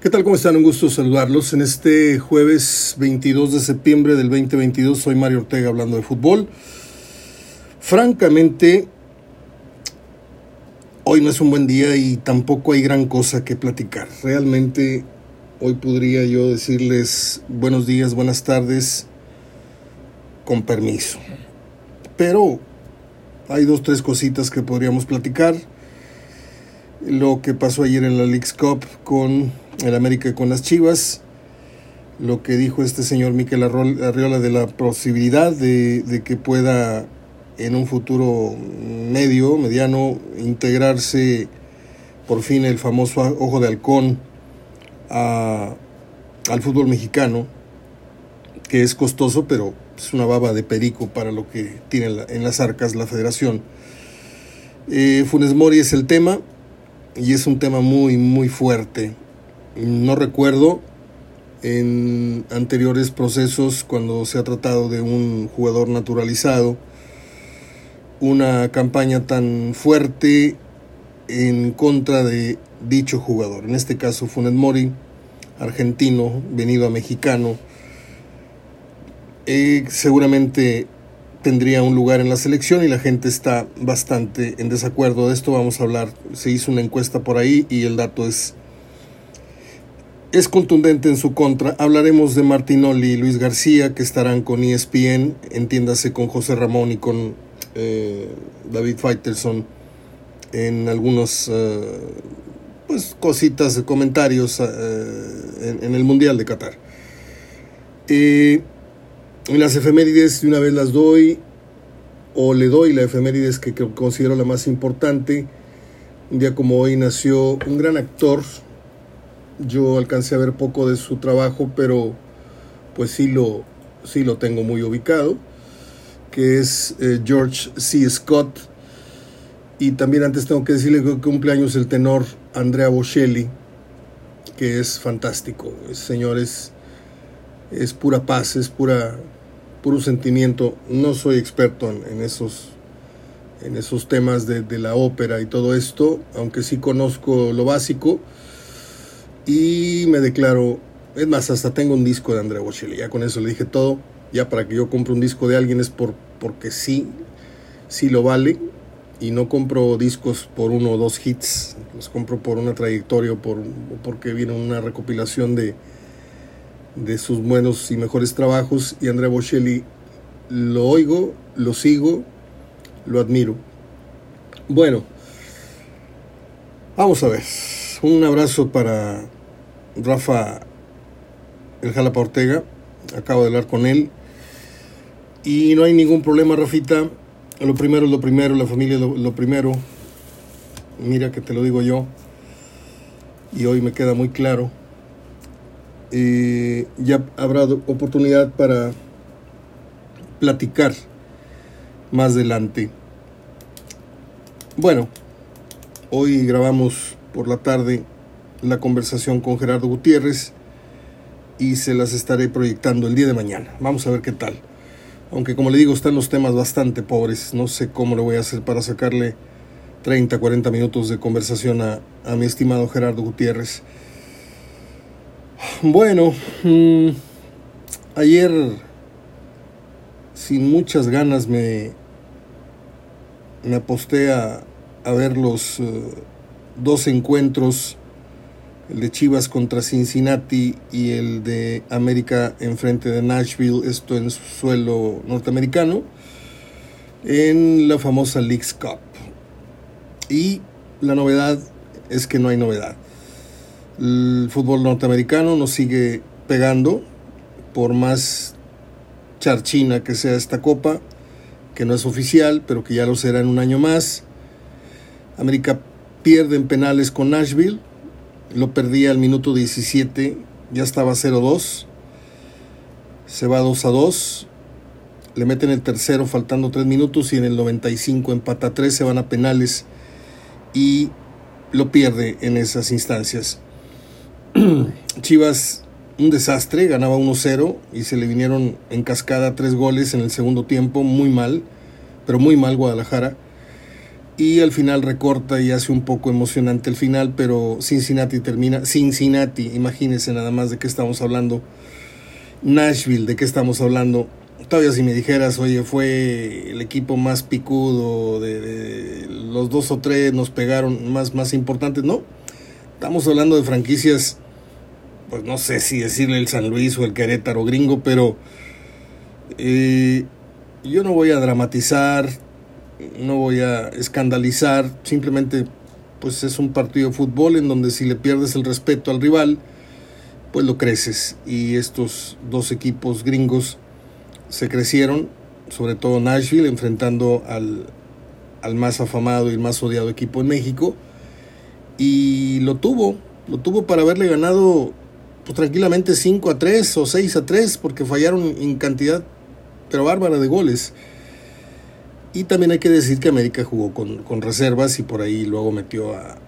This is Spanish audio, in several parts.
¿Qué tal? ¿Cómo están? Un gusto saludarlos. En este jueves 22 de septiembre del 2022 soy Mario Ortega hablando de fútbol. Francamente, hoy no es un buen día y tampoco hay gran cosa que platicar. Realmente hoy podría yo decirles buenos días, buenas tardes, con permiso. Pero hay dos, tres cositas que podríamos platicar. Lo que pasó ayer en la League's Cup con el América con las Chivas, lo que dijo este señor Miquel Arriola de la posibilidad de, que pueda en un futuro medio, mediano, integrarse por fin el famoso ojo de halcón al fútbol mexicano, que es costoso, pero es una baba de perico para lo que tiene en las arcas la federación. Eh, Funes Mori es el tema y es un tema muy, muy fuerte. No recuerdo en anteriores procesos cuando se ha tratado de un jugador naturalizado una campaña tan fuerte en contra de dicho jugador. En este caso Funes Mori, argentino, venido a mexicano. Eh, seguramente tendría un lugar en la selección y la gente está bastante en desacuerdo de esto. Vamos a hablar, se hizo una encuesta por ahí y el dato es es contundente en su contra. Hablaremos de Martinoli y Luis García, que estarán con ESPN, entiéndase con José Ramón y con eh, David Faitelson en algunos eh, pues, cositas, comentarios eh, en, el Mundial de Qatar. en las efemérides de una vez las doy, o le doy la efemérides que considero la más importante. Un día como hoy nació un gran actor, yo alcancé a ver poco de su trabajo, pero pues sí lo, sí lo tengo muy ubicado, que es eh, George C. Scott. Y también antes tengo que decirle que cumpleaños el tenor Andrea Bocelli, que es fantástico. Ese señor es, pura paz, es pura, puro sentimiento. No soy experto en, esos, en esos temas de, de la ópera y todo esto, aunque sí conozco lo básico y me declaro, es más, hasta tengo un disco de Andrea Bocelli, ya con eso le dije todo, ya para que yo compre un disco de alguien es por, porque sí, sí lo vale, y no compro discos por uno o dos hits, los compro por una trayectoria o por, porque viene una recopilación de, de sus buenos y mejores trabajos, y Andrea Bocelli lo oigo, lo sigo, lo admiro. Bueno, vamos a ver. Un abrazo para Rafa el Jalapa Ortega, acabo de hablar con él y no hay ningún problema, Rafita. Lo primero es lo primero, la familia es lo, primero. Mira que te lo digo yo y hoy me queda muy claro. Eh, ya habrá oportunidad para platicar más adelante. Bueno, hoy grabamos por la tarde la conversación con Gerardo Gutiérrez y se las estaré proyectando el día de mañana. Vamos a ver qué tal. Aunque como le digo, están los temas bastante pobres. No sé cómo lo voy a hacer para sacarle 30, 40 minutos de conversación a, mi estimado Gerardo Gutiérrez. Bueno, mm, ayer sin muchas ganas me, me aposté a, a ver los eh, dos encuentros el de Chivas contra Cincinnati y el de América enfrente de Nashville, esto en suelo norteamericano, en la famosa Leagues Cup. Y la novedad es que no hay novedad. El fútbol norteamericano nos sigue pegando, por más charchina que sea esta copa, que no es oficial, pero que ya lo será en un año más. América pierde en penales con Nashville lo perdí al minuto 17, ya estaba 0-2. Se va 2 a 2. Le meten el tercero faltando 3 minutos y en el 95 empata 3, se van a penales y lo pierde en esas instancias. Chivas, un desastre, ganaba 1-0 y se le vinieron en cascada 3 goles en el segundo tiempo, muy mal, pero muy mal Guadalajara. Y al final recorta y hace un poco emocionante el final, pero Cincinnati termina. Cincinnati, imagínense nada más de qué estamos hablando. Nashville, de qué estamos hablando. Todavía si me dijeras, oye, fue el equipo más picudo, de, los dos o tres nos pegaron más, más importantes, no. Estamos hablando de franquicias, pues no sé si decirle el San Luis o el Querétaro gringo, pero eh, yo no voy a dramatizar no voy a escandalizar, simplemente pues es un partido de fútbol en donde si le pierdes el respeto al rival, pues lo creces. Y estos dos equipos gringos se crecieron, sobre todo Nashville, enfrentando al, al más afamado y más odiado equipo en México. Y lo tuvo, lo tuvo para haberle ganado pues, tranquilamente 5 a 3 o 6 a 3, porque fallaron en cantidad pero bárbara de goles. Y también hay que decir que América jugó con, reservas y por ahí luego metió a,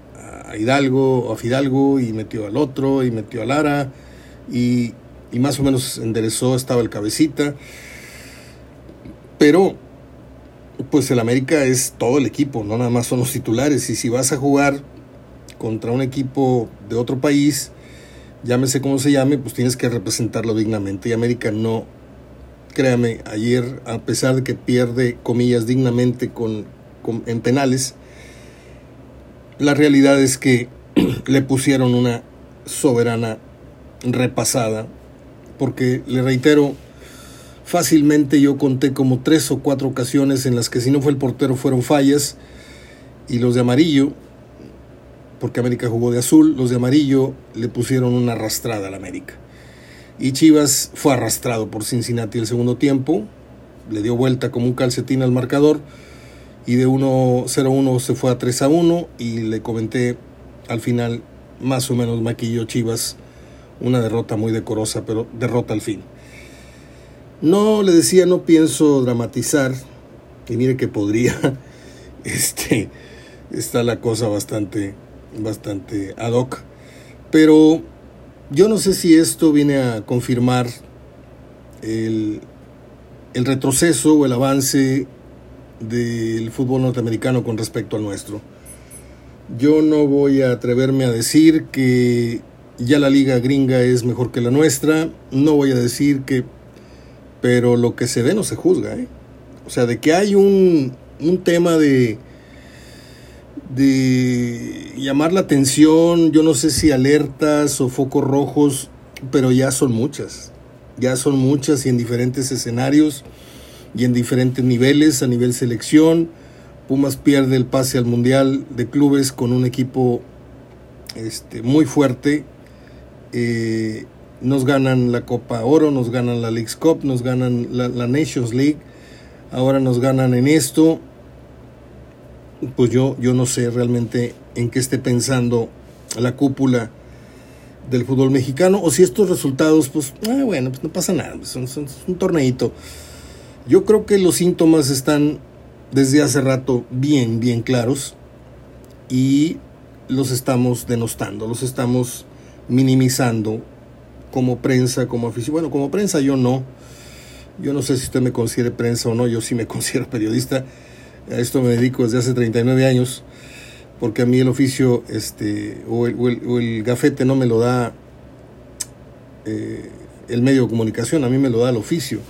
Hidalgo o a Fidalgo y metió al otro y metió a Lara y, y más o menos enderezó, estaba el cabecita. Pero pues el América es todo el equipo, no nada más son los titulares. Y si vas a jugar contra un equipo de otro país, llámese como se llame, pues tienes que representarlo dignamente. Y América no créame, ayer, a pesar de que pierde, comillas, dignamente con, en penales, la realidad es que le pusieron una soberana repasada, porque le reitero, fácilmente yo conté como tres o cuatro ocasiones en las que si no fue el portero fueron fallas, y los de amarillo, porque América jugó de azul, los de amarillo le pusieron una arrastrada al América. Y Chivas fue arrastrado por Cincinnati el segundo tiempo, le dio vuelta como un calcetín al marcador y de 1-0-1 se fue a 3-1 y le comenté al final más o menos maquilló Chivas una derrota muy decorosa, pero derrota al fin. No, le decía, no pienso dramatizar, y mire que podría, este, está la cosa bastante, bastante ad hoc, pero yo no sé si esto viene a confirmar el, retroceso o el avance del fútbol norteamericano con respecto al nuestro. Yo no voy a atreverme a decir que ya la liga gringa es mejor que la nuestra, no voy a decir que, pero lo que se ve no se juzga, ¿eh? O sea, de que hay un, un tema de, de llamar la atención, yo no sé si alertas o focos rojos, pero ya son muchas, ya son muchas y en diferentes escenarios y en diferentes niveles, a nivel selección. Pumas pierde el pase al Mundial de Clubes con un equipo este, muy fuerte. Eh, nos ganan la Copa Oro, nos ganan la League's Cup, nos ganan la Nations League, ahora nos ganan en esto pues yo, yo no sé realmente en qué esté pensando la cúpula del fútbol mexicano o si estos resultados, pues ah, bueno, pues no pasa nada, son, son, un torneito. Yo creo que los síntomas están desde hace rato bien, bien claros y los estamos denostando, los estamos minimizando como prensa, como afición. Bueno, como prensa yo no. Yo no sé si usted me considere prensa o no, yo sí me considero periodista a esto me dedico desde hace 39 años, porque a mí el oficio este, o, el, gafete no me lo da eh, el medio de comunicación, a mí me lo da el oficio.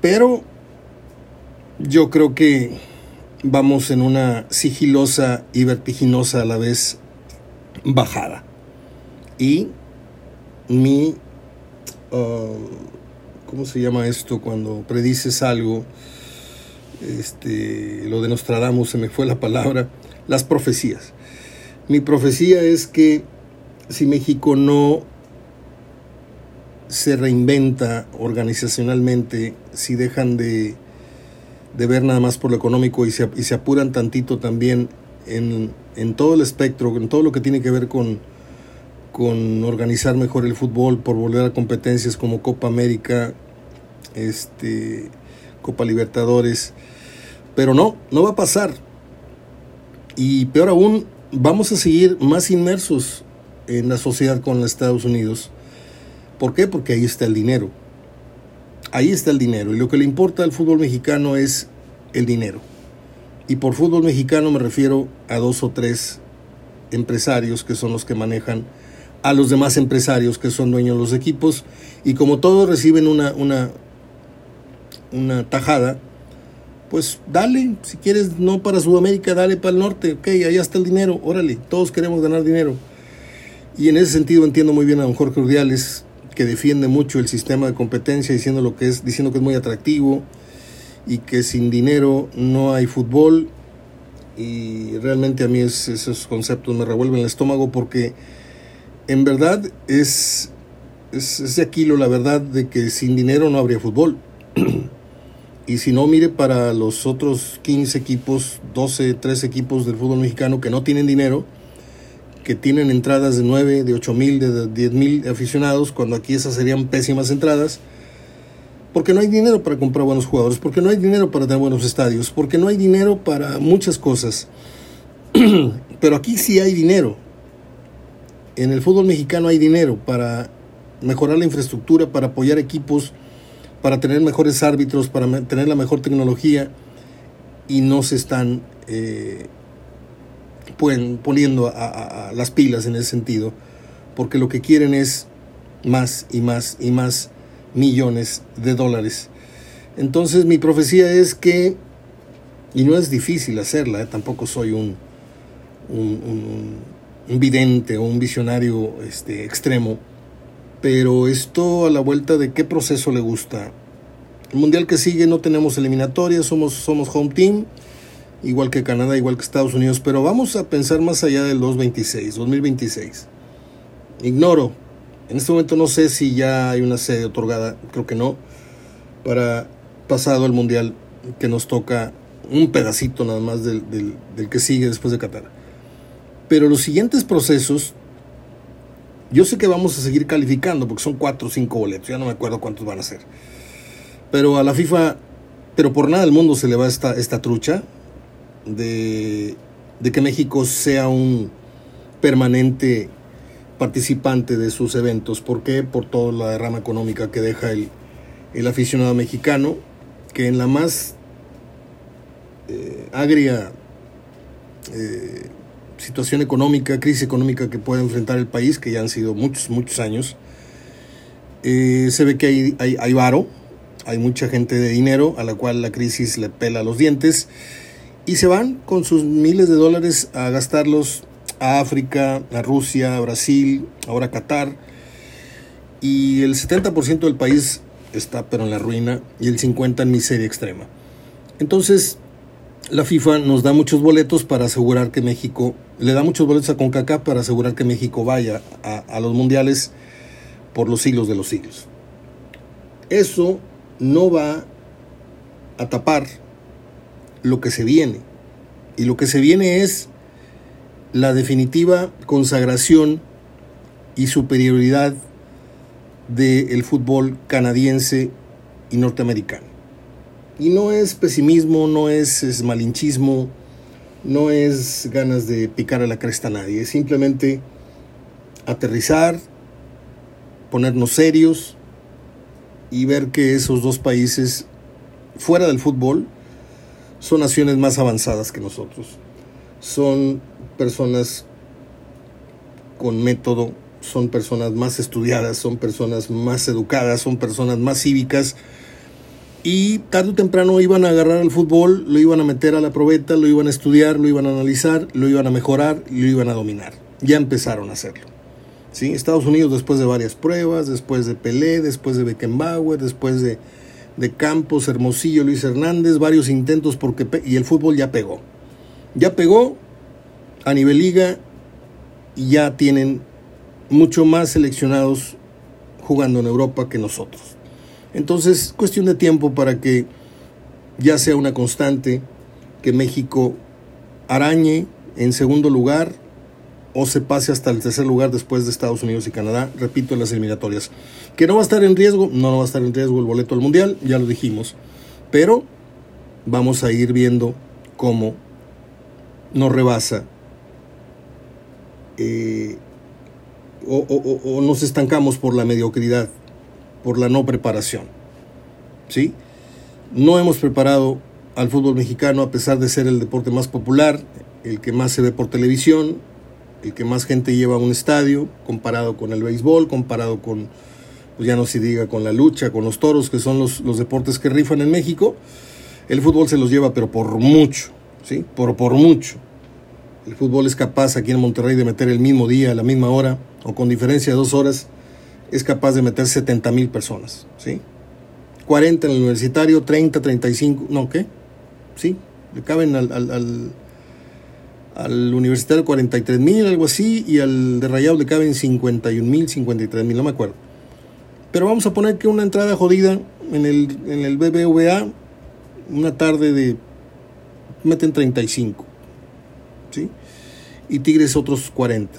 Pero yo creo que vamos en una sigilosa y vertiginosa a la vez bajada. Y mi, uh, ¿cómo se llama esto? Cuando predices algo, este, lo de Nostradamus, se me fue la palabra, las profecías. Mi profecía es que si México no se reinventa organizacionalmente, si dejan de, de ver nada más por lo económico y se, y se apuran tantito también en, en, todo el espectro, en todo lo que tiene que ver con, con organizar mejor el fútbol, por volver a competencias como Copa América, este, Copa Libertadores. Pero no, no va a pasar. Y peor aún, vamos a seguir más inmersos en la sociedad con los Estados Unidos. ¿Por qué? Porque ahí está el dinero. Ahí está el dinero. Y lo que le importa al fútbol mexicano es el dinero. Y por fútbol mexicano me refiero a dos o tres empresarios que son los que manejan a los demás empresarios que son dueños de los equipos y como todos reciben una, una, una tajada, pues dale, si quieres no para Sudamérica, dale para el norte, ok, allá está el dinero, órale, todos queremos ganar dinero. Y en ese sentido entiendo muy bien a don Jorge Urdiales, que defiende mucho el sistema de competencia, diciendo lo que es, diciendo que es muy atractivo y que sin dinero no hay fútbol. Y realmente a mí esos conceptos me revuelven el estómago porque en verdad es, es, es de Aquilo la verdad de que sin dinero no habría fútbol. Y si no, mire para los otros 15 equipos, 12, 13 equipos del fútbol mexicano que no tienen dinero, que tienen entradas de 9, de 8 mil, de 10 mil aficionados, cuando aquí esas serían pésimas entradas, porque no hay dinero para comprar buenos jugadores, porque no hay dinero para tener buenos estadios, porque no hay dinero para muchas cosas. Pero aquí sí hay dinero en el fútbol mexicano hay dinero para mejorar la infraestructura, para apoyar equipos, para tener mejores árbitros, para tener la mejor tecnología y no se están eh, poniendo a, las pilas en ese sentido, porque lo que quieren es más y más y más millones de dólares. Entonces mi profecía es que, y no es difícil hacerla, eh, tampoco soy un, un vidente o un visionario este, extremo, pero esto a la vuelta de qué proceso le gusta. El mundial que sigue no tenemos eliminatorias, somos, somos home team, igual que Canadá, igual que Estados Unidos, pero vamos a pensar más allá del 2026, 2026. Ignoro, en este momento no sé si ya hay una sede otorgada, creo que no, para pasado el mundial que nos toca un pedacito nada más del, del que sigue después de Qatar. Pero los siguientes procesos, yo sé que vamos a seguir calificando porque son cuatro o cinco boletos, ya no me acuerdo cuántos van a ser. Pero a la FIFA, pero por nada del mundo se le va esta, esta trucha de, de que México sea un permanente participante de sus eventos. ¿Por qué? Por toda la derrama económica que deja el, el aficionado mexicano, que en la más eh, agria eh, situación económica, crisis económica que puede enfrentar el país, que ya han sido muchos, muchos años, eh, se ve que hay, hay, hay varo, hay mucha gente de dinero a la cual la crisis le pela los dientes y se van con sus miles de dólares a gastarlos a África, a Rusia, a Brasil, ahora a Qatar. Y el 70% del país está pero en la ruina y el 50% en miseria extrema. Entonces, la FIFA nos da muchos boletos para asegurar que México, le da muchos boletos a CONCACAF para asegurar que México vaya a, los mundiales por los siglos de los siglos. Eso no va a tapar lo que se viene. Y lo que se viene es la definitiva consagración y superioridad del fútbol canadiense y norteamericano. Y no es pesimismo, no es, malinchismo, no es ganas de picar a la cresta a nadie, es simplemente aterrizar, ponernos serios y ver que esos dos países fuera del fútbol son naciones más avanzadas que nosotros. Son personas con método, son personas más estudiadas, son personas más educadas, son personas más cívicas y tarde o temprano iban a agarrar al fútbol, lo iban a meter a la probeta, lo iban a estudiar, lo iban a analizar, lo iban a mejorar y lo iban a dominar. Ya empezaron a hacerlo. ¿Sí? Estados Unidos después de varias pruebas, después de Pelé, después de Beckenbauer, después de, de Campos, Hermosillo, Luis Hernández, varios intentos porque y el fútbol ya pegó. Ya pegó a nivel liga y ya tienen mucho más seleccionados jugando en Europa que nosotros. Entonces, cuestión de tiempo para que ya sea una constante que México arañe en segundo lugar o se pase hasta el tercer lugar después de Estados Unidos y Canadá, repito, en las eliminatorias. Que no va a estar en riesgo, no, no va a estar en riesgo el boleto al Mundial, ya lo dijimos, pero vamos a ir viendo cómo nos rebasa eh, o nos estancamos por la mediocridad por la no preparación. ¿Sí? No hemos preparado al fútbol mexicano a pesar de ser el deporte más popular, el que más se ve por televisión, el que más gente lleva a un estadio, comparado con el béisbol, comparado con, pues ya no se diga, con la lucha, con los toros, que son los, los deportes que rifan en México, el fútbol se los lleva, pero por mucho, ¿sí? Por, por mucho. El fútbol es capaz aquí en Monterrey de meter el mismo día, a la misma hora, o con diferencia de dos horas, es capaz de meter 70 mil personas, ¿sí? 40 en el universitario, 30, 35, no, ¿qué? Sí, le caben al, al, al, universitario 43 mil, algo así, y al de Rayado le caben 51 mil, 53 mil, no me acuerdo. Pero vamos a poner que una entrada jodida en el, en el BBVA, una tarde de, meten 35, ¿sí? Y Tigres otros 40,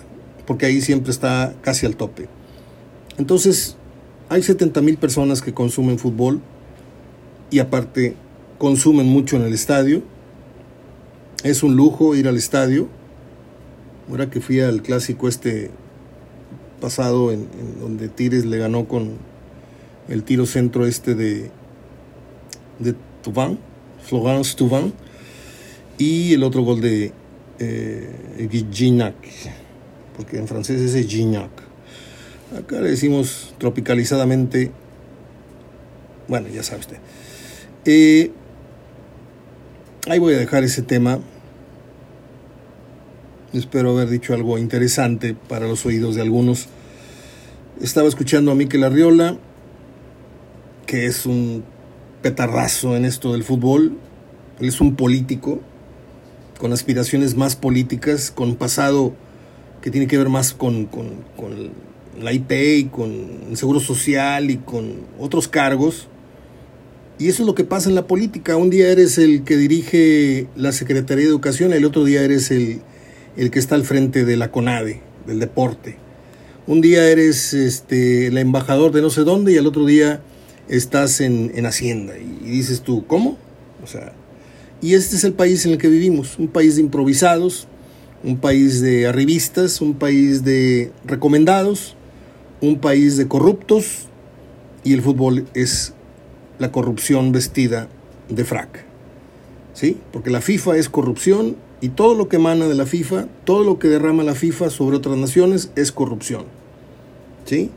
porque ahí siempre está casi al tope. Entonces, hay 70 mil personas que consumen fútbol y aparte consumen mucho en el estadio. Es un lujo ir al estadio. Ahora que fui al clásico este pasado en, donde Tires le ganó con el tiro centro este de, de Florence Tuvan, y el otro gol de eh, Gignac, porque en francés es Gignac. Acá le decimos tropicalizadamente, bueno, ya sabe usted. Eh, ahí voy a dejar ese tema. Espero haber dicho algo interesante para los oídos de algunos. Estaba escuchando a Miquel Arriola, que es un petarrazo en esto del fútbol. Él es un político con aspiraciones más políticas, con pasado que tiene que ver más con, con, con la IP y con el Seguro Social y con otros cargos. Y eso es lo que pasa en la política. Un día eres el que dirige la Secretaría de Educación, el otro día eres el, el que está al frente de la CONADE, del deporte. Un día eres este, el embajador de no sé dónde y al otro día estás en, en Hacienda. Y, dices tú, ¿cómo? O sea, y este es el país en el que vivimos, un país de improvisados, un país de arribistas, un país de recomendados, un país de corruptos y el fútbol es la corrupción vestida de frac. ¿Sí? Porque la FIFA es corrupción y todo lo que emana de la FIFA, todo lo que derrama la FIFA sobre otras naciones es corrupción. ¿Sí?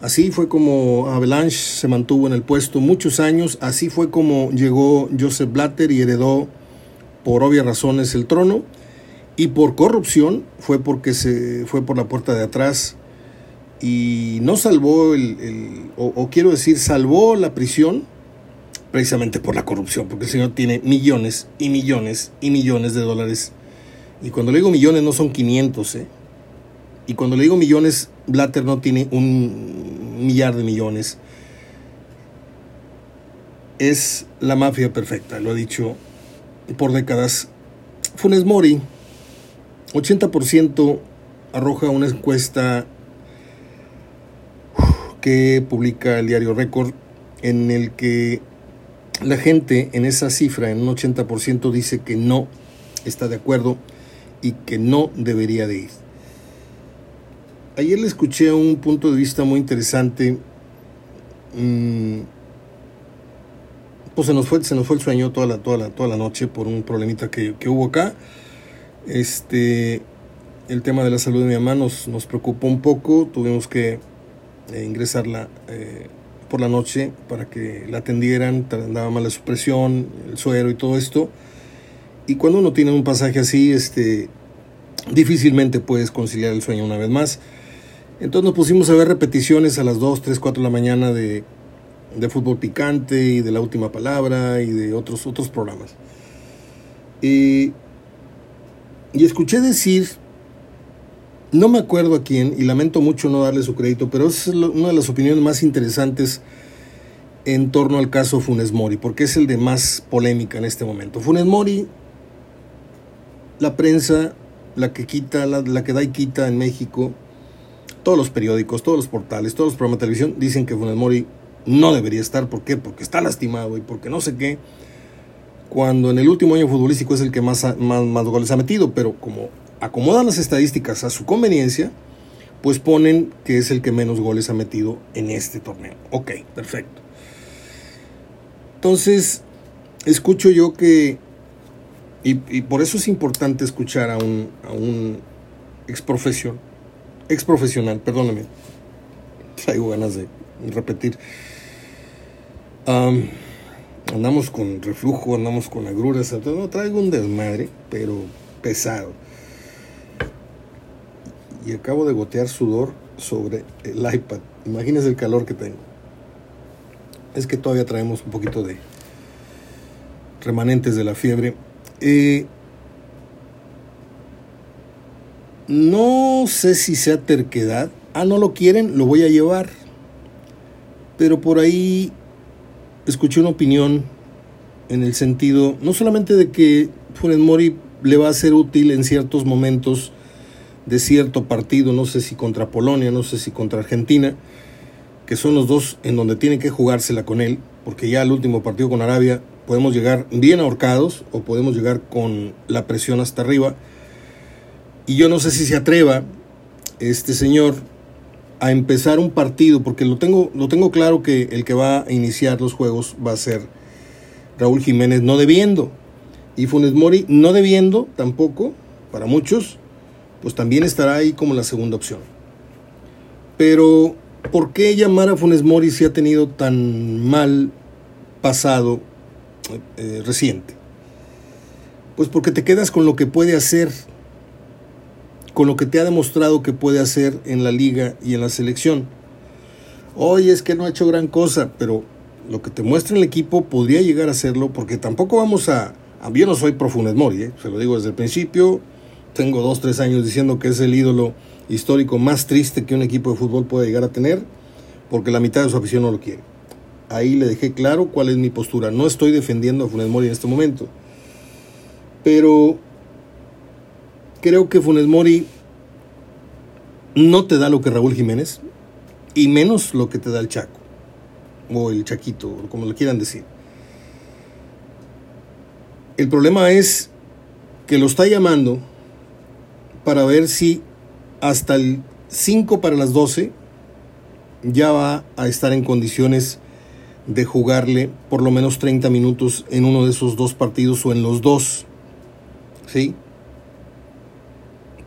Así fue como Avalanche se mantuvo en el puesto muchos años, así fue como llegó Joseph Blatter y heredó por obvias razones el trono y por corrupción fue porque se fue por la puerta de atrás y no salvó el, o, quiero decir, salvó la prisión precisamente por la corrupción, porque el señor tiene millones y millones y millones de dólares. Y cuando le digo millones no son 500, ¿eh? Y cuando le digo millones, Blatter no tiene un millar de millones. Es la mafia perfecta, lo ha dicho por décadas. Funes Mori, 80% arroja una encuesta que publica el diario Record, en el que la gente en esa cifra, en un 80%, dice que no está de acuerdo y que no debería de ir. Ayer le escuché un punto de vista muy interesante. Mm, pues se nos fue, se nos fue el sueño toda la, toda la, toda la noche por un problemita que, que hubo acá. Este, el tema de la salud de mi mamá nos, nos preocupó un poco. Tuvimos que eh, ingresarla eh, por la noche para que la atendieran, andaba mala su presión, el suero y todo esto. Y cuando uno tiene un pasaje así, este, difícilmente puedes conciliar el sueño una vez más. Entonces nos pusimos a ver repeticiones a las 2, 3, 4 de la mañana de, de fútbol picante y de la última palabra y de otros, otros programas. y escuché decir no me acuerdo a quién, y lamento mucho no darle su crédito, pero es una de las opiniones más interesantes en torno al caso Funes Mori, porque es el de más polémica en este momento. Funes Mori, la prensa, la que quita, la, que da y quita en México, todos los periódicos, todos los portales, todos los programas de televisión dicen que Funes Mori no debería estar. ¿Por qué? Porque está lastimado y porque no sé qué. Cuando en el último año futbolístico es el que más, más, más goles ha metido, pero como acomodan las estadísticas a su conveniencia, pues ponen que es el que menos goles ha metido en este torneo. Ok, perfecto. Entonces, escucho yo que, y, por eso es importante escuchar a un, a un ex profesión, ex profesional, perdóname, traigo ganas de repetir. andamos con reflujo, andamos con agruras, no, traigo un desmadre, pero pesado. Y acabo de gotear sudor sobre el iPad. Imagínense el calor que tengo. Es que todavía traemos un poquito de remanentes de la fiebre. Eh, no sé si sea terquedad. Ah, no lo quieren, lo voy a llevar. Pero por ahí escuché una opinión en el sentido, no solamente de que Funes Mori le va a ser útil en ciertos momentos de cierto partido, no sé si contra Polonia, no sé si contra Argentina, que son los dos en donde tiene que jugársela con él, porque ya el último partido con Arabia podemos llegar bien ahorcados o podemos llegar con la presión hasta arriba. Y yo no sé si se atreva este señor a empezar un partido, porque lo tengo, lo tengo claro que el que va a iniciar los juegos va a ser Raúl Jiménez no debiendo. Y Funes Mori no debiendo tampoco, para muchos, pues también estará ahí como la segunda opción. Pero, ¿por qué llamar a Funes Mori si ha tenido tan mal pasado eh, reciente? Pues porque te quedas con lo que puede hacer, con lo que te ha demostrado que puede hacer en la liga y en la selección. Hoy es que no ha hecho gran cosa, pero lo que te muestra el equipo podría llegar a hacerlo, porque tampoco vamos a... Yo no soy pro Funes Mori, ¿eh? se lo digo desde el principio, tengo dos, tres años diciendo que es el ídolo histórico más triste que un equipo de fútbol puede llegar a tener, porque la mitad de su afición no lo quiere. Ahí le dejé claro cuál es mi postura. No estoy defendiendo a Funes Mori en este momento. Pero creo que Funes Mori no te da lo que Raúl Jiménez y menos lo que te da el Chaco o el Chaquito, como lo quieran decir. El problema es que lo está llamando para ver si hasta el 5 para las 12 ya va a estar en condiciones de jugarle por lo menos 30 minutos en uno de esos dos partidos o en los dos. ¿Sí?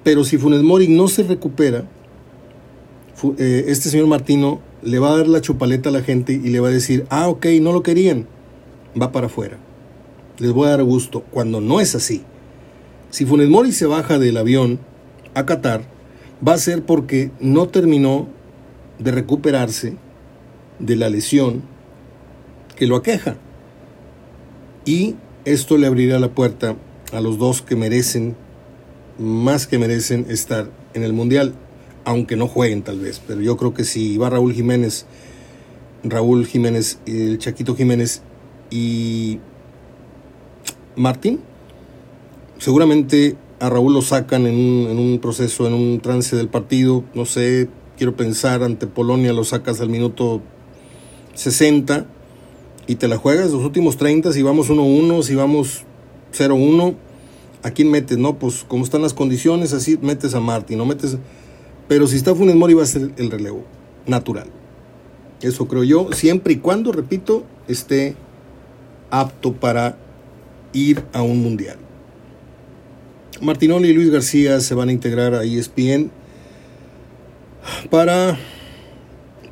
Pero si Funes Mori no se recupera, eh, este señor Martino le va a dar la chupaleta a la gente y le va a decir, ah, ok, no lo querían, va para afuera. Les voy a dar gusto, cuando no es así. Si Funes Mori se baja del avión a Qatar va a ser porque no terminó de recuperarse de la lesión que lo aqueja. Y esto le abrirá la puerta a los dos que merecen, más que merecen estar en el Mundial, aunque no jueguen tal vez. Pero yo creo que si va Raúl Jiménez, Raúl Jiménez, el Chaquito Jiménez y Martín, seguramente a Raúl lo sacan en un, proceso, en un trance del partido, no sé, quiero pensar, ante Polonia lo sacas al minuto 60 y te la juegas los últimos 30, si vamos 1-1, si vamos 0-1, ¿a quién metes? No, pues como están las condiciones, así metes a Martín, no metes... Pero si está Funes Mori va a ser el relevo, natural. Eso creo yo, siempre y cuando, repito, esté apto para ir a un mundial. Martinoli y Luis García se van a integrar a ESPN para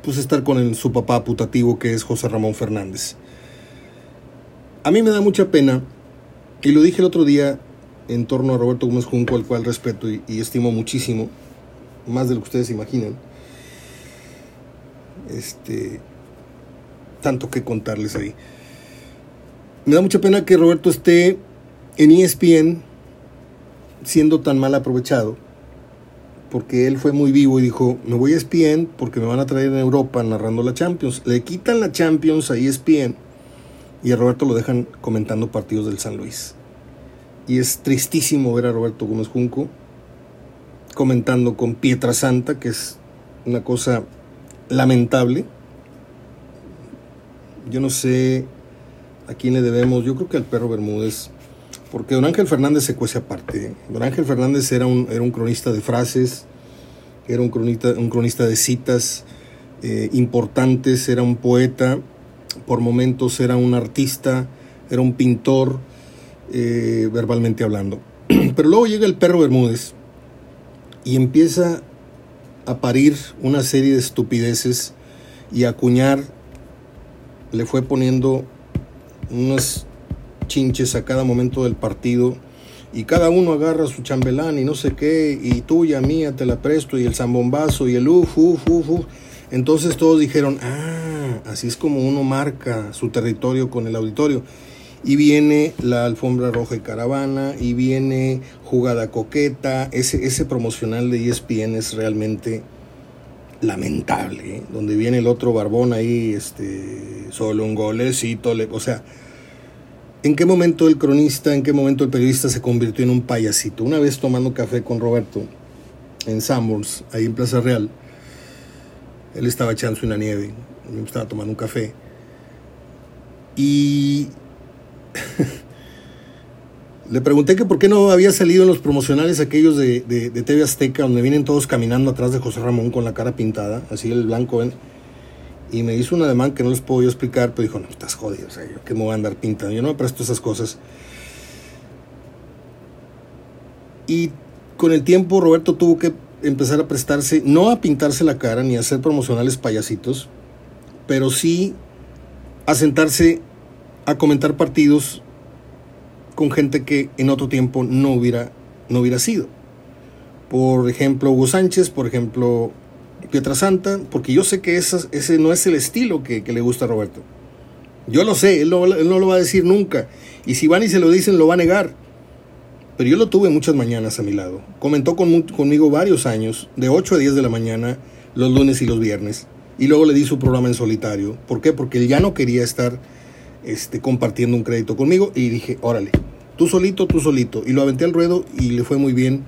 pues estar con su papá putativo que es José Ramón Fernández. A mí me da mucha pena, y lo dije el otro día en torno a Roberto Gómez Junco, al cual respeto y, y estimo muchísimo, más de lo que ustedes imaginan. Este, tanto que contarles ahí. Me da mucha pena que Roberto esté en ESPN siendo tan mal aprovechado, porque él fue muy vivo y dijo, me voy a ESPN porque me van a traer en Europa narrando la Champions. Le quitan la Champions a ESPN y a Roberto lo dejan comentando partidos del San Luis. Y es tristísimo ver a Roberto Gómez Junco comentando con Pietra Santa, que es una cosa lamentable. Yo no sé a quién le debemos, yo creo que al perro Bermúdez porque don Ángel Fernández se cuece aparte. Don Ángel Fernández era un, era un cronista de frases, era un cronista, un cronista de citas eh, importantes, era un poeta, por momentos era un artista, era un pintor eh, verbalmente hablando. Pero luego llega el perro Bermúdez y empieza a parir una serie de estupideces y a acuñar, le fue poniendo unos chinches a cada momento del partido y cada uno agarra su chambelán y no sé qué, y tuya, mía, te la presto, y el zambombazo, y el uf, uf, uf, uf. Entonces todos dijeron, ah, así es como uno marca su territorio con el auditorio. Y viene la alfombra roja y caravana, y viene jugada coqueta, ese, ese promocional de ESPN es realmente lamentable, ¿eh? donde viene el otro barbón ahí, este, solo un golecito, o sea, ¿En qué momento el cronista, en qué momento el periodista se convirtió en un payasito? Una vez tomando café con Roberto en Sanborns, ahí en Plaza Real, él estaba echándose una nieve, yo estaba tomando un café. Y le pregunté que por qué no había salido en los promocionales aquellos de, de, TV Azteca, donde vienen todos caminando atrás de José Ramón con la cara pintada, así el blanco. ¿ven? Y me hizo un ademán que no les puedo yo explicar, pero dijo, no, estás jodido, o sea, yo que me voy a andar pintando, yo no me presto esas cosas. Y con el tiempo Roberto tuvo que empezar a prestarse, no a pintarse la cara ni a hacer promocionales payasitos, pero sí a sentarse a comentar partidos con gente que en otro tiempo no hubiera, no hubiera sido. Por ejemplo, Hugo Sánchez, por ejemplo, Santa, porque yo sé que ese no es el estilo que, le gusta a Roberto. Yo lo sé, él no, lo va a decir nunca. Y si van y se lo dicen, lo va a negar. Pero yo lo tuve muchas mañanas a mi lado. Comentó conmigo varios años, de 8 a 10 de la mañana, los lunes y los viernes. Y luego le di su programa en solitario. ¿Por qué? Porque ya no quería estar este, compartiendo un crédito conmigo. Y dije, órale, tú solito, tú solito. Y lo aventé al ruedo y le fue muy bien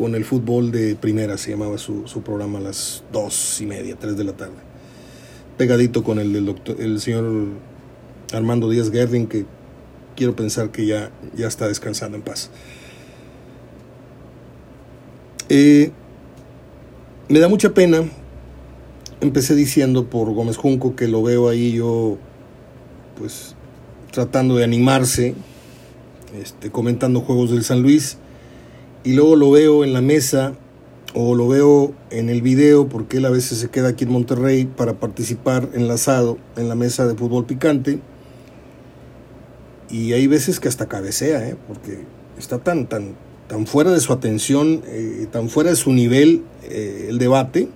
con el fútbol de primera, se llamaba su, programa a las dos y media, tres de la tarde. Pegadito con el del doctor, el señor Armando Díaz Gerding, que quiero pensar que ya, ya está descansando en paz. Eh, me da mucha pena. Empecé diciendo por Gómez Junco que lo veo ahí yo, pues, tratando de animarse, este, comentando juegos del San Luis y luego lo veo en la mesa o lo veo en el video porque él a veces se queda aquí en Monterrey para participar enlazado en la mesa de fútbol picante y hay veces que hasta cabecea, ¿eh? porque está tan, tan, tan fuera de su atención, eh, tan fuera de su nivel eh, el debate,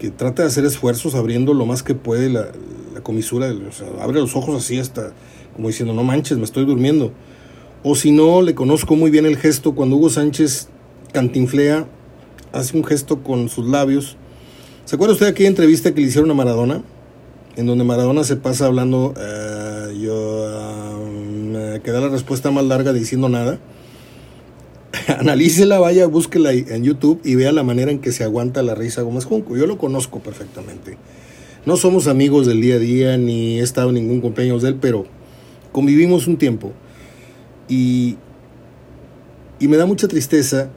que trata de hacer esfuerzos abriendo lo más que puede la, comisura, abre los ojos así hasta como diciendo, no manches, me estoy durmiendo. O si no, le conozco muy bien el gesto cuando Hugo Sánchez cantinflea, hace un gesto con sus labios. ¿Se acuerda usted de aquella entrevista que le hicieron a Maradona? En donde Maradona se pasa hablando, uh, yo, da la respuesta más larga diciendo nada. Analícela, vaya, búsquela en YouTube y vea la manera en que se aguanta la risa Gómez Junco. Yo lo conozco perfectamente. No somos amigos del día a día, ni he estado en ningún cumpleaños de él, pero convivimos un tiempo. Y, me da mucha tristeza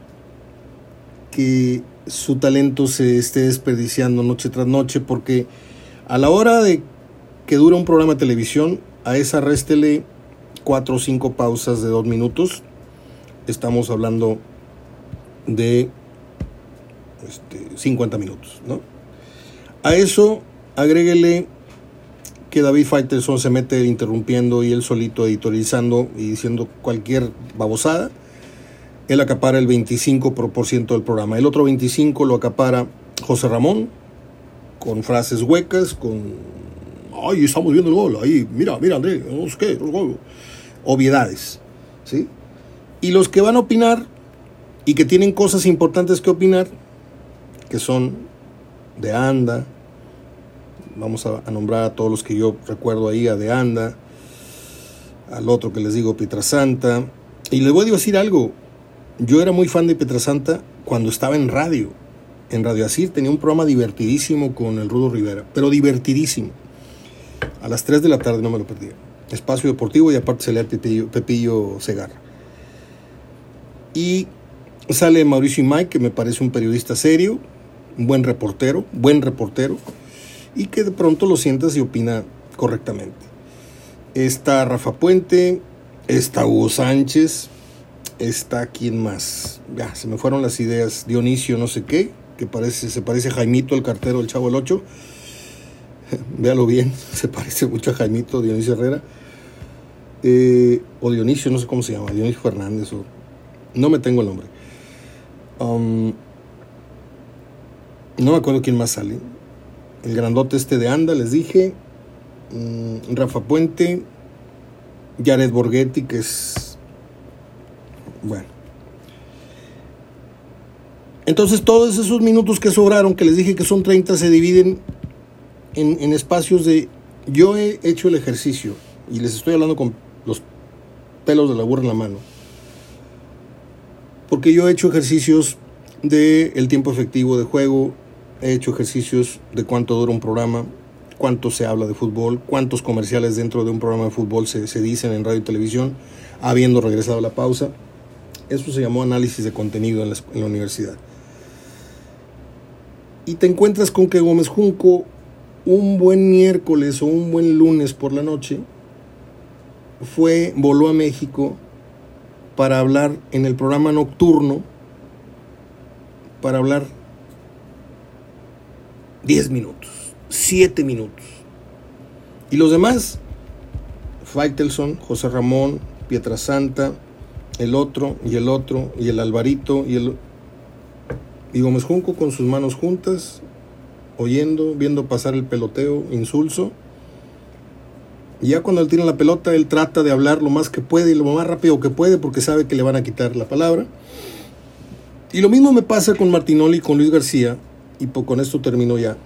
que su talento se esté desperdiciando noche tras noche porque a la hora de que dura un programa de televisión, a esa réstele cuatro o cinco pausas de dos minutos. Estamos hablando de este, 50 minutos, ¿no? A eso agréguele que David Faitelson se mete interrumpiendo y él solito editorializando y diciendo cualquier babosada, él acapara el 25% del programa. El otro 25% lo acapara José Ramón, con frases huecas, con, ay, estamos viendo el gol, ahí, mira, mira, André, no sé qué, obviedades, ¿sí? Y los que van a opinar y que tienen cosas importantes que opinar, que son de Anda, vamos a, nombrar a todos los que yo recuerdo ahí, a De Anda, al otro que les digo Pietrasanta. Y les voy a decir algo, yo era muy fan de Pietrasanta cuando estaba en radio. En Radio Asir tenía un programa divertidísimo con el Rudo Rivera, pero divertidísimo. A las 3 de la tarde no me lo perdía. Espacio Deportivo y aparte salía Pepillo, Pepillo Segarra. Y sale Mauricio Mike, que me parece un periodista serio, un buen reportero, buen reportero y que de pronto lo sientas y opina correctamente. Está Rafa Puente, está Hugo Sánchez, está quién más. Ya, se me fueron las ideas. Dionisio no sé qué, que parece, se parece Jaimito, el cartero del Chavo el 8. Véalo bien, se parece mucho a Jaimito, Dionisio Herrera. Eh, o Dionisio, no sé cómo se llama, Dionisio Fernández, o, no me tengo el nombre. Um, no me acuerdo quién más sale. El grandote este de Anda, les dije. Mm, Rafa Puente. Jared Borghetti, que es... Bueno. Entonces todos esos minutos que sobraron, que les dije que son 30, se dividen en, espacios de... Yo he hecho el ejercicio, y les estoy hablando con los pelos de la burra en la mano, porque yo he hecho ejercicios de el tiempo efectivo de juego, he hecho ejercicios de cuánto dura un programa, cuánto se habla de fútbol, cuántos comerciales dentro de un programa de fútbol se, se dicen en radio y televisión, habiendo regresado a la pausa. Eso se llamó análisis de contenido en la, en la universidad. Y te encuentras con que Gómez Junco, un buen miércoles o un buen lunes por la noche, fue, voló a México para hablar en el programa nocturno, para hablar 10 minutos, 7 minutos. Y los demás, Faitelson, José Ramón, Pietrasanta, el otro y el otro y el Alvarito y el y Gómez Junco con sus manos juntas, oyendo, viendo pasar el peloteo insulso. Ya cuando él tira la pelota, él trata de hablar lo más que puede y lo más rápido que puede porque sabe que le van a quitar la palabra. Y lo mismo me pasa con Martinoli y con Luis García, y con esto termino ya,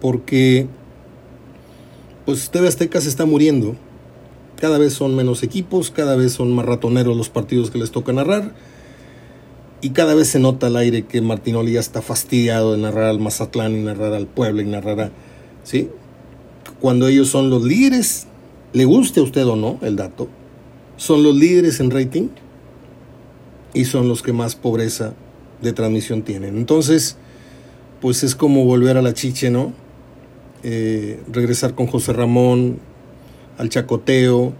porque pues TV Azteca se está muriendo. Cada vez son menos equipos, cada vez son más ratoneros los partidos que les toca narrar y cada vez se nota al aire que Martinoli ya está fastidiado de narrar al Mazatlán y narrar al Puebla y narrar a... ¿Sí? Cuando ellos son los líderes, le guste a usted o no el dato, son los líderes en rating y son los que más pobreza de transmisión tienen. Entonces, pues es como volver a la chiche, ¿no? Eh, regresar con José Ramón al chacoteo.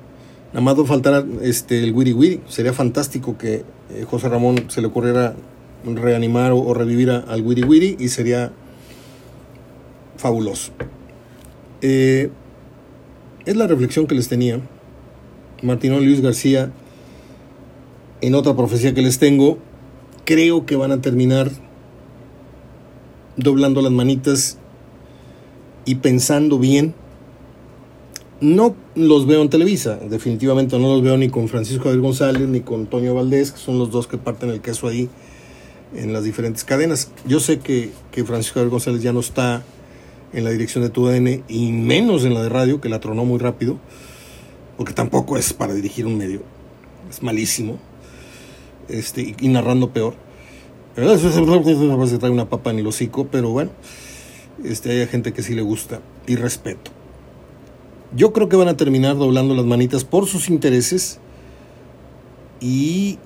Nada más no faltará este, el wiri wiri. Sería fantástico que eh, José Ramón se le ocurriera reanimar o, revivir al Wiri Wiri y sería fabuloso. Eh, es la reflexión que les tenía. Martino Luis García, en otra profecía que les tengo, creo que van a terminar doblando las manitas y pensando bien no los veo en Televisa, definitivamente no los veo ni con Francisco Javier González ni con Toño Valdés, que son los dos que parten el queso ahí en las diferentes cadenas. Yo sé que, que Francisco Javier González ya no está en la dirección de TUDN y menos en la de radio, que la tronó muy rápido, porque tampoco es para dirigir un medio, es malísimo, este, y, narrando peor. Se trae una papa en el hocico, pero bueno, este, hay gente que sí le gusta y respeto. Yo creo que van a terminar doblando las manitas por sus intereses y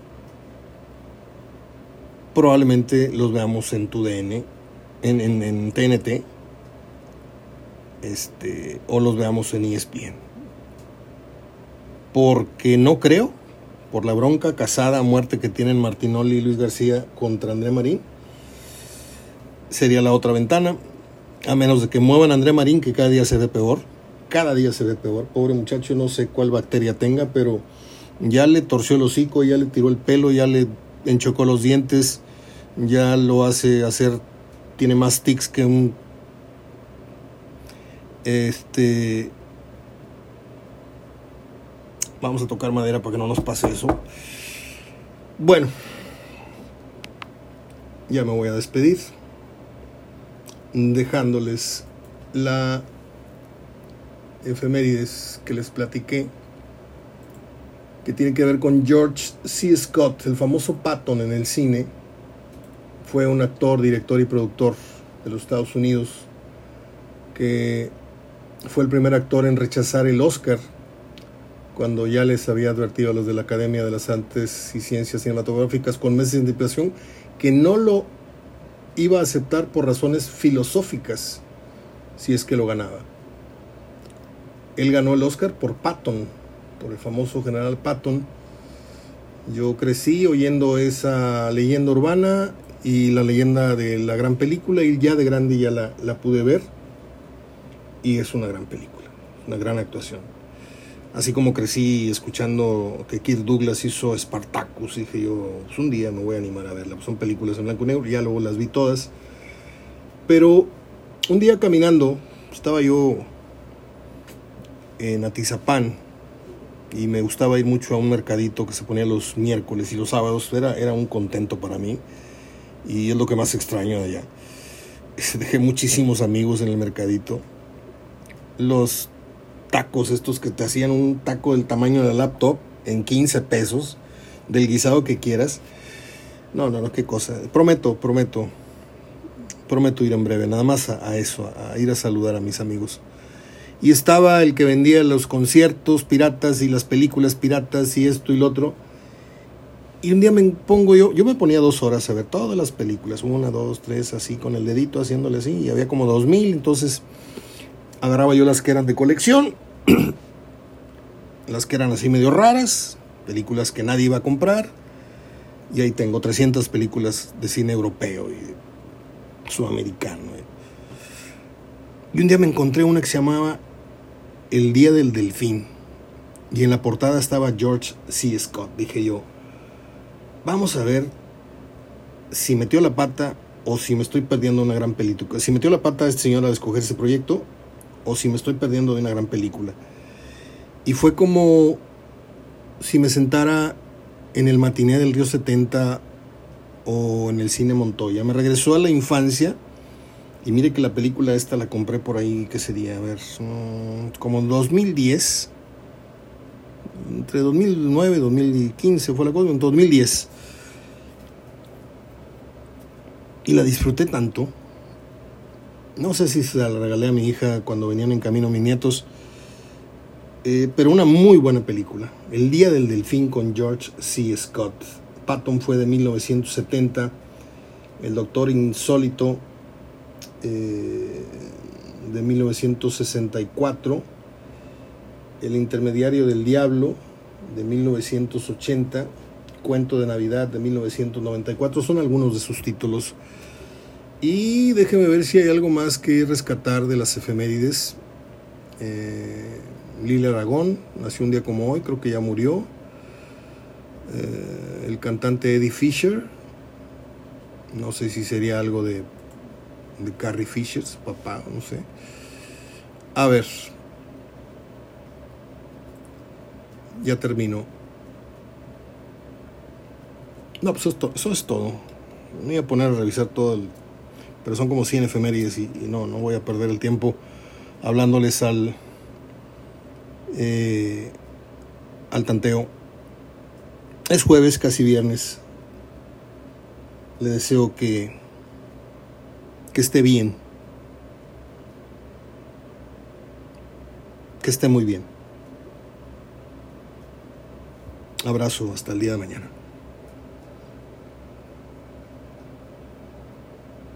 probablemente los veamos en tu DN, en, en, TNT, este, o los veamos en ESPN. Porque no creo, por la bronca casada muerte que tienen Martinoli y Luis García contra André Marín, sería la otra ventana, a menos de que muevan a André Marín, que cada día se ve peor cada día se ve peor. Pobre muchacho, no sé cuál bacteria tenga, pero ya le torció el hocico, ya le tiró el pelo, ya le enchocó los dientes, ya lo hace hacer, tiene más tics que un... Este... Vamos a tocar madera para que no nos pase eso. Bueno, ya me voy a despedir, dejándoles la efemérides que les platiqué, que tiene que ver con George C. Scott, el famoso Patton en el cine. Fue un actor, director y productor de los Estados Unidos que fue el primer actor en rechazar el Oscar cuando ya les había advertido a los de la Academia de las Artes y Ciencias Cinematográficas con meses de anticipación que no lo iba a aceptar por razones filosóficas si es que lo ganaba. él ganó el Oscar por Patton, por el famoso general Patton. Yo crecí oyendo esa leyenda urbana y la leyenda de la gran película y ya de grande ya la, la pude ver y es una gran película, una gran actuación. Así como crecí escuchando que Kirk Douglas hizo Spartacus, dije yo, pues un día me voy a animar a verla. Son películas en blanco y negro, ya luego las vi todas. Pero un día caminando, estaba yo en Atizapán y me gustaba ir mucho a un mercadito que se ponía los miércoles y los sábados. Era, era un contento para mí y es lo que más extraño allá. Dejé muchísimos amigos en el mercadito. Los tacos estos que te hacían un taco del tamaño de la laptop en 15 pesos, del guisado que quieras. No, no, no, qué cosa. Prometo, prometo, prometo ir en breve, nada más a, eso, a ir a saludar a mis amigos. Y estaba el que vendía los conciertos piratas y las películas piratas y esto y lo otro. Y un día me pongo yo, yo me ponía dos horas a ver todas las películas, una, dos, tres, así con el dedito haciéndole así, y había como dos mil, entonces agarraba yo las que eran de colección las que eran así medio raras, películas que nadie iba a comprar, y ahí tengo 300 películas de cine europeo y sudamericano. Y un día me encontré una que se llamaba El Día del Delfín, y en la portada estaba George C. Scott. Dije yo, vamos a ver si metió la pata o si me estoy perdiendo una gran película. Si metió la pata este señor a escoger ese proyecto o si me estoy perdiendo de una gran película. Y fue como si me sentara en el matiné del Río 70 o en el cine Montoya. Me regresó a la infancia y mire que la película esta la compré por ahí, ¿qué sería? A ver, como en 2010. Entre 2009 y 2015 fue la cosa, en 2010. Y la disfruté tanto no sé si se la regalé a mi hija cuando venían en camino mis nietos. Eh, pero una muy buena película. El Día del Delfín con George C. Scott. Patton fue de 1970. El Doctor Insólito eh, de 1964. El Intermediario del Diablo de 1980. Cuento de Navidad de 1994. Son algunos de sus títulos y déjeme ver si hay algo más que rescatar de las efemérides. Eh, Lila Aragón nació un día como hoy, creo que ya murió. Eh, el cantante Eddie Fisher, no sé si sería algo de, de Carrie Fisher, su papá, no sé. A ver, ya terminó. No, pues eso, eso es todo. Me voy a poner a revisar todo el pero son como 100 efemérides y, no, no voy a perder el tiempo hablándoles al, eh, al tanteo. Es jueves, casi viernes. Le deseo que, que esté bien. Que esté muy bien. Abrazo hasta el día de mañana.